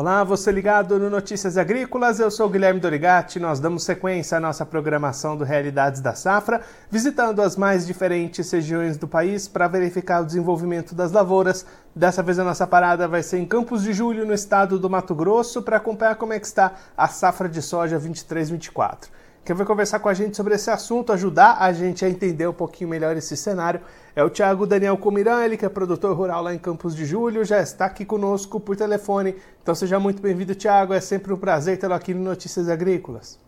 Olá, você ligado no Notícias Agrícolas, eu sou Guilherme Dorigatti. Nós damos sequência à nossa programação do Realidades da Safra, visitando as mais diferentes regiões do país para verificar o desenvolvimento das lavouras. Dessa vez a nossa parada vai ser em Campos de Julho, no estado do Mato Grosso, para acompanhar como é que está a safra de soja 23-24. Quem vai conversar com a gente sobre esse assunto, ajudar a gente a entender um pouquinho melhor esse cenário, é o Thiago Daniel Comiran, ele que é produtor rural lá em Campos de Julho, já está aqui conosco por telefone. Então seja muito bem-vindo, Thiago. É sempre um prazer tê-lo aqui no Notícias Agrícolas.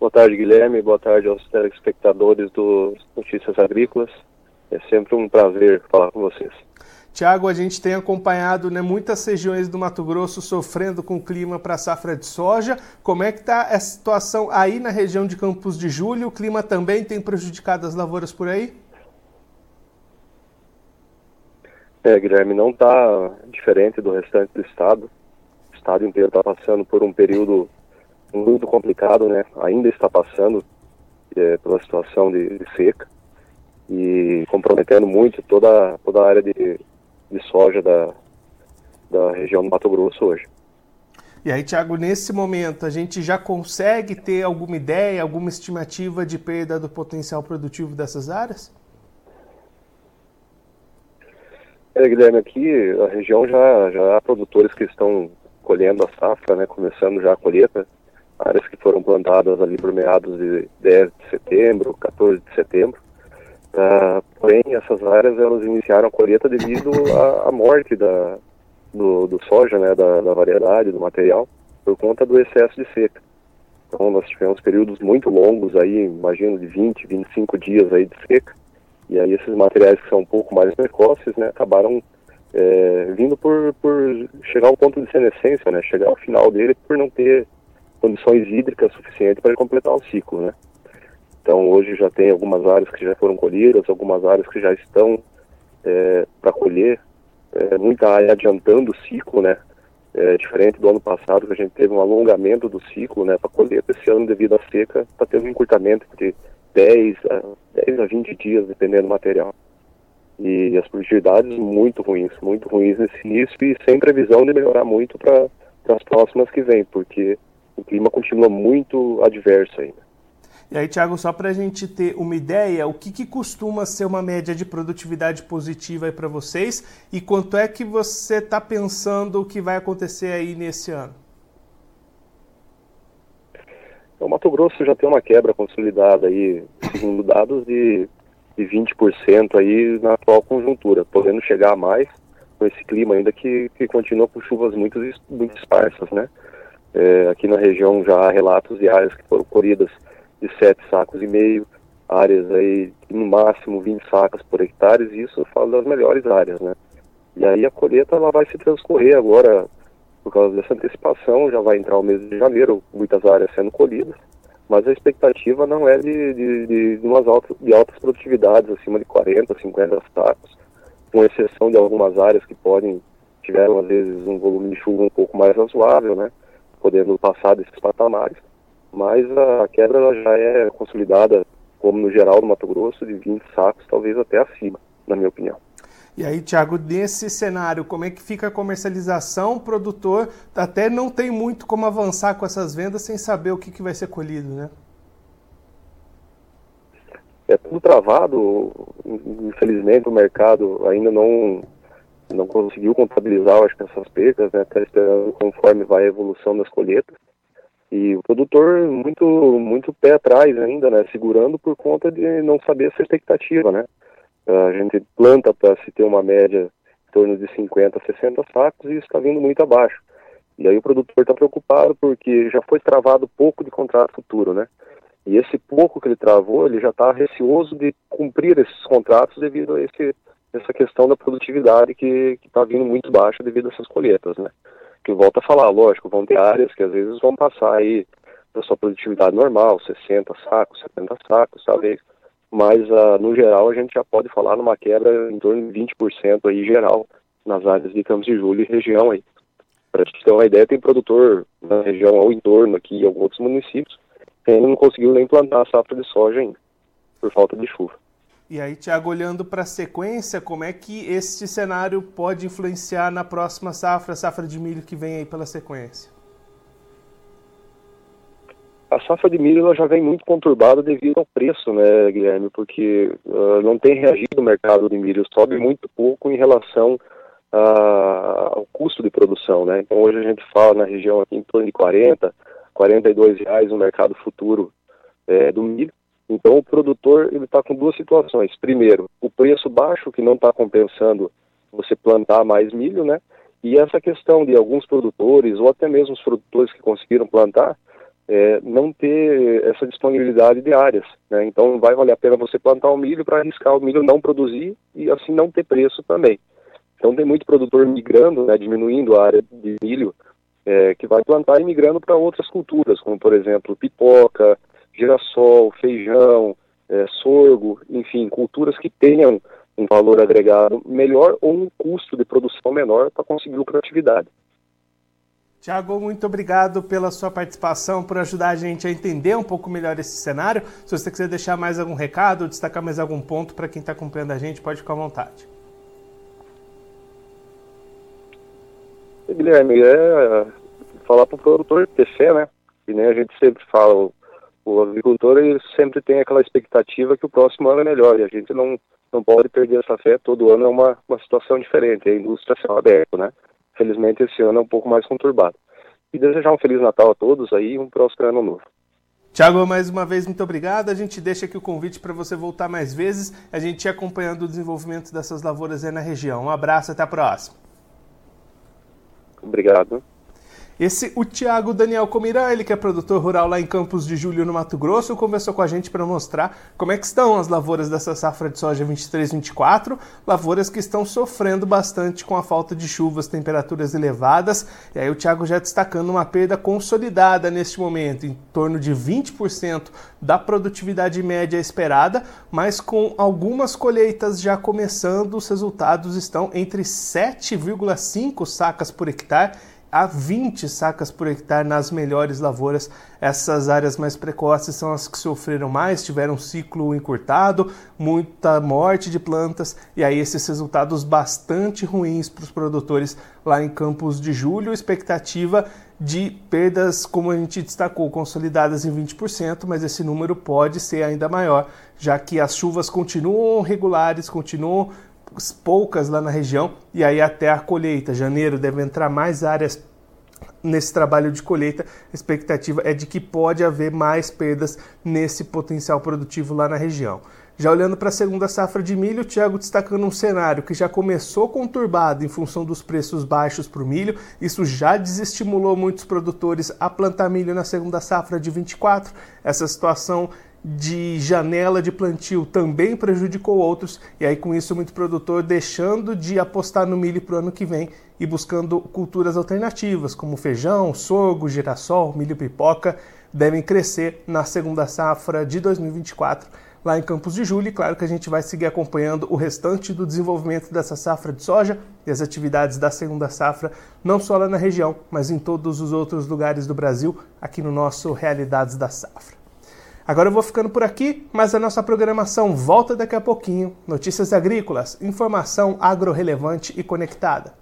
Boa tarde, Guilherme. Boa tarde aos telespectadores do Notícias Agrícolas. É sempre um prazer falar com vocês. Tiago, a gente tem acompanhado né, muitas regiões do Mato Grosso sofrendo com o clima para a safra de soja. Como é que está a situação aí na região de Campos de Julho? O clima também tem prejudicado as lavouras por aí? É, Guilherme, não está diferente do restante do estado. O estado inteiro está passando por um período muito complicado, né? Ainda está passando é, pela situação de, de seca e comprometendo muito toda, toda a área de, de soja da, da região do Mato Grosso hoje. E aí, Tiago, nesse momento, a gente já consegue ter alguma ideia, alguma estimativa de perda do potencial produtivo dessas áreas? É, Guilherme, aqui a região já, já há produtores que estão colhendo a safra, né, começando já a colheita, áreas que foram plantadas ali por meados de 10 de setembro, 14 de setembro. Uh, áreas elas iniciaram a colheita devido à, à morte da, do, do, soja, né, da, da, variedade, do material, por conta do excesso de seca. Então, nós tivemos períodos muito longos aí, imagino de 20, 25 dias aí de seca, e aí esses materiais que são um pouco mais precoces, né, acabaram é, vindo por, por chegar ao ponto de senescência, né, chegar ao final dele por não ter condições hídricas suficientes para completar o ciclo, né. Então hoje já tem algumas áreas que já foram colhidas, algumas áreas que já estão é, para colher, é, muita área adiantando o ciclo, né? É, diferente do ano passado que a gente teve um alongamento do ciclo, né, para colher. Esse ano devido à seca está tendo um encurtamento de 10 a, 10 a 20 dias, dependendo do material. E as produtividades muito ruins, muito ruins nesse início e sem previsão de melhorar muito para as próximas que vêm, porque o clima continua muito adverso ainda. E aí, Thiago, só para a gente ter uma ideia, o que, que costuma ser uma média de produtividade positiva para vocês e quanto é que você está pensando que vai acontecer aí nesse ano? O Mato Grosso já tem uma quebra consolidada aí, segundo dados, de, de 20% aí na atual conjuntura, podendo chegar a mais com esse clima ainda que, que continua com chuvas muito, muito esparsas, né? É, aqui na região já há relatos de áreas que foram colhidas de 7 sacos e meio, áreas aí no máximo 20 sacas por hectare, e isso eu falo das melhores áreas, né? E aí a colheita ela vai se transcorrer agora, por causa dessa antecipação, já vai entrar o mês de janeiro, muitas áreas sendo colhidas, mas a expectativa não é de, de, de, de umas altas, de altas produtividades, acima de 40, 50 sacos, com exceção de algumas áreas que podem, tiveram às vezes um volume de chuva um pouco mais razoável, né? Podendo passar desses patamares mas a quebra já é consolidada, como no geral do Mato Grosso, de 20 sacos, talvez até acima, na minha opinião. E aí, Tiago, nesse cenário, como é que fica a comercialização? O produtor até não tem muito como avançar com essas vendas sem saber o que, que vai ser colhido, né? É tudo travado. Infelizmente, o mercado ainda não, não conseguiu contabilizar, acho que essas perdas, né? Está esperando conforme vai a evolução das colheitas. E o produtor muito muito pé atrás ainda, né, segurando por conta de não saber essa expectativa, né. A gente planta para se ter uma média em torno de 50, 60 sacos e isso está vindo muito abaixo. E aí o produtor está preocupado porque já foi travado pouco de contrato futuro, né. E esse pouco que ele travou, ele já está receoso de cumprir esses contratos devido a esse, essa questão da produtividade que está vindo muito baixa devido a essas colheitas, né que volta a falar, lógico, vão ter áreas que às vezes vão passar aí da sua produtividade normal, 60 sacos, 70 sacos, talvez, mas uh, no geral a gente já pode falar numa quebra em torno de 20% aí geral nas áreas de Campos de Julho e região aí. Para gente ter uma ideia, tem produtor na região ao entorno aqui, em alguns outros municípios, que ainda não conseguiu nem plantar a safra de soja ainda, por falta de chuva. E aí, Tiago, olhando para a sequência, como é que este cenário pode influenciar na próxima safra, safra de milho que vem aí pela sequência? A safra de milho ela já vem muito conturbada devido ao preço, né, Guilherme? Porque uh, não tem reagido o mercado de milho, sobe muito pouco em relação uh, ao custo de produção, né? Então hoje a gente fala na região aqui em torno de 40, 42 reais no mercado futuro é, do milho. Então o produtor ele está com duas situações. Primeiro, o preço baixo que não está compensando você plantar mais milho, né? E essa questão de alguns produtores ou até mesmo os produtores que conseguiram plantar é, não ter essa disponibilidade de áreas. Né? Então vai valer a pena você plantar o milho para arriscar o milho não produzir e assim não ter preço também. Então tem muito produtor migrando, né, diminuindo a área de milho, é, que vai plantar e migrando para outras culturas, como por exemplo pipoca, girassol, feijão, é, sorgo, enfim, culturas que tenham um valor agregado melhor ou um custo de produção menor para conseguir lucratividade. Tiago, muito obrigado pela sua participação, por ajudar a gente a entender um pouco melhor esse cenário. Se você quiser deixar mais algum recado, destacar mais algum ponto para quem está acompanhando a gente, pode ficar à vontade. Guilherme, é falar para o produtor ter fé, né? E nem a gente sempre fala, o, o agricultor ele sempre tem aquela expectativa que o próximo ano é melhor e a gente não, não pode perder essa fé. Todo ano é uma, uma situação diferente, a indústria é céu aberto, né? Felizmente esse ano é um pouco mais conturbado. E desejar um Feliz Natal a todos aí e um próspero ano novo. Tiago, mais uma vez, muito obrigado. A gente deixa aqui o convite para você voltar mais vezes, a gente acompanhando o desenvolvimento dessas lavouras aí na região. Um abraço, até a próxima. Obrigado. Esse, o Tiago Daniel Comirá, ele que é produtor rural lá em Campos de Julho, no Mato Grosso, conversou com a gente para mostrar como é que estão as lavouras dessa safra de soja 23-24, lavouras que estão sofrendo bastante com a falta de chuvas, temperaturas elevadas, e aí o Tiago já destacando uma perda consolidada neste momento, em torno de 20% da produtividade média esperada, mas com algumas colheitas já começando, os resultados estão entre 7,5 sacas por hectare a 20 sacas por hectare nas melhores lavouras. Essas áreas mais precoces são as que sofreram mais, tiveram um ciclo encurtado, muita morte de plantas e aí esses resultados bastante ruins para os produtores lá em Campos de Julho. Expectativa de perdas, como a gente destacou, consolidadas em 20%, mas esse número pode ser ainda maior, já que as chuvas continuam regulares, continuam poucas lá na região e aí até a colheita, janeiro, deve entrar mais áreas nesse trabalho de colheita. A expectativa é de que pode haver mais perdas nesse potencial produtivo lá na região. Já olhando para a segunda safra de milho, o Thiago destacando um cenário que já começou conturbado em função dos preços baixos para o milho. Isso já desestimulou muitos produtores a plantar milho na segunda safra de 24. Essa situação de janela de plantio também prejudicou outros, e aí com isso muito produtor deixando de apostar no milho para o ano que vem e buscando culturas alternativas, como feijão, sorgo, girassol, milho pipoca, devem crescer na segunda safra de 2024 lá em Campos de Julho. E claro que a gente vai seguir acompanhando o restante do desenvolvimento dessa safra de soja e as atividades da segunda safra, não só lá na região, mas em todos os outros lugares do Brasil, aqui no nosso Realidades da Safra. Agora eu vou ficando por aqui, mas a nossa programação volta daqui a pouquinho. Notícias agrícolas, informação agro-relevante e conectada.